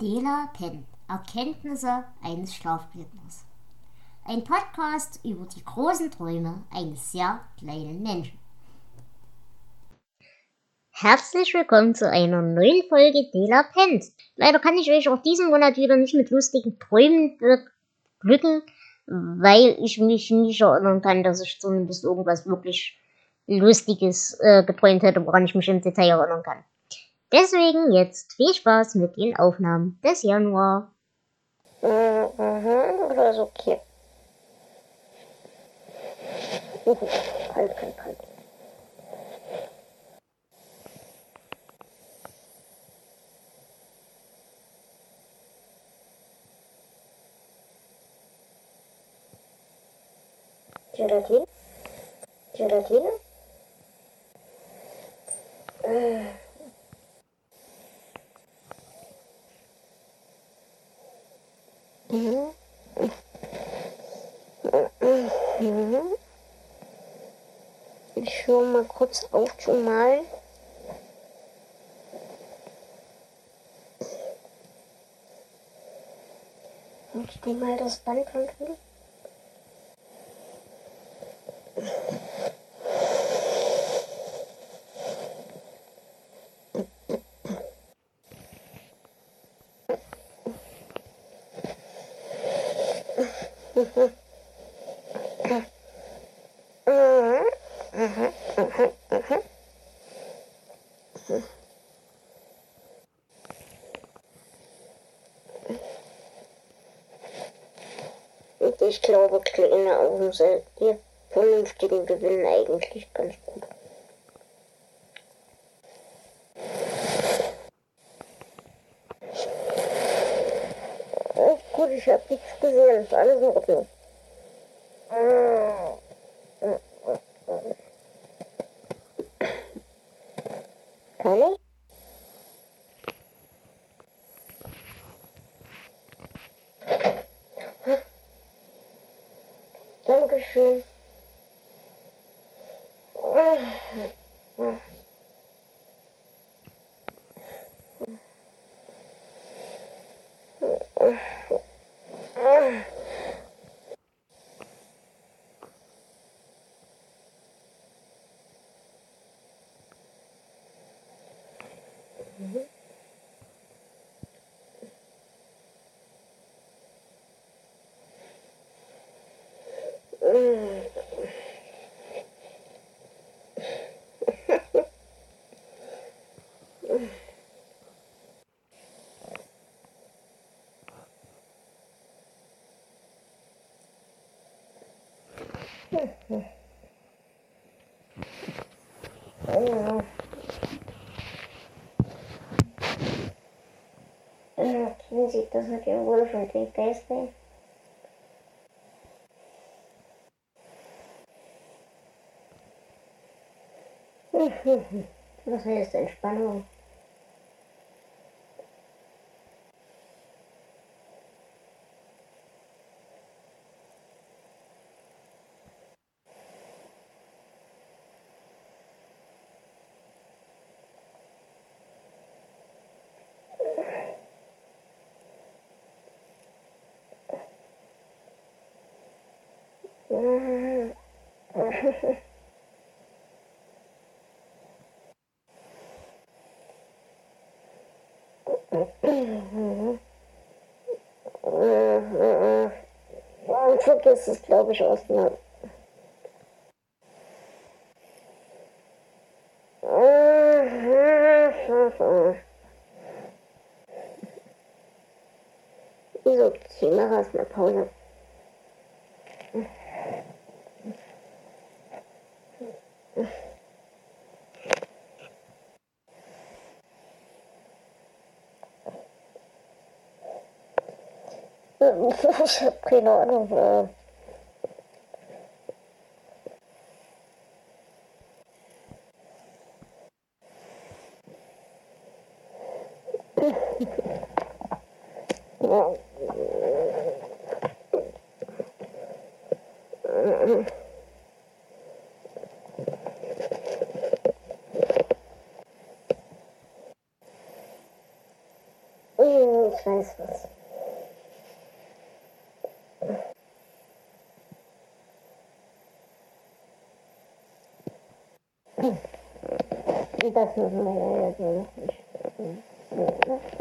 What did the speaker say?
Dela Penn Erkenntnisse eines Schlafblinders. Ein Podcast über die großen Träume eines sehr kleinen Menschen. Herzlich willkommen zu einer neuen Folge Dela Penns. Leider kann ich euch auch diesen Monat wieder nicht mit lustigen Träumen beglücken, weil ich mich nicht erinnern kann, dass ich zumindest irgendwas wirklich Lustiges äh, geträumt hätte, woran ich mich im Detail erinnern kann. Deswegen jetzt viel Spaß mit den Aufnahmen des Januar. Mhm, das ist okay. halt, halt, halt. Gelatine? Gelatine? Äh. Mhm. Mhm. Ich höre mal kurz auf zu malen. Ich nehme mal das Band und will. Ich glaube, kleine Augen sind die vernünftigen gewinnen eigentlich ganz gut. Echt gut, ich habe nichts gesehen. Ist alles in Ordnung. Kann ich? Dankeschön. Mm -hmm. oh. los 15 y todos metieron goles en No sé, está hispano. Und vergiss es, glaube ich, erstmal. Wieso? Ich mache erstmal Pause. Ich habe keine Ahnung. Ja. Ich weiß was. Das müssen wir ja jetzt noch nicht.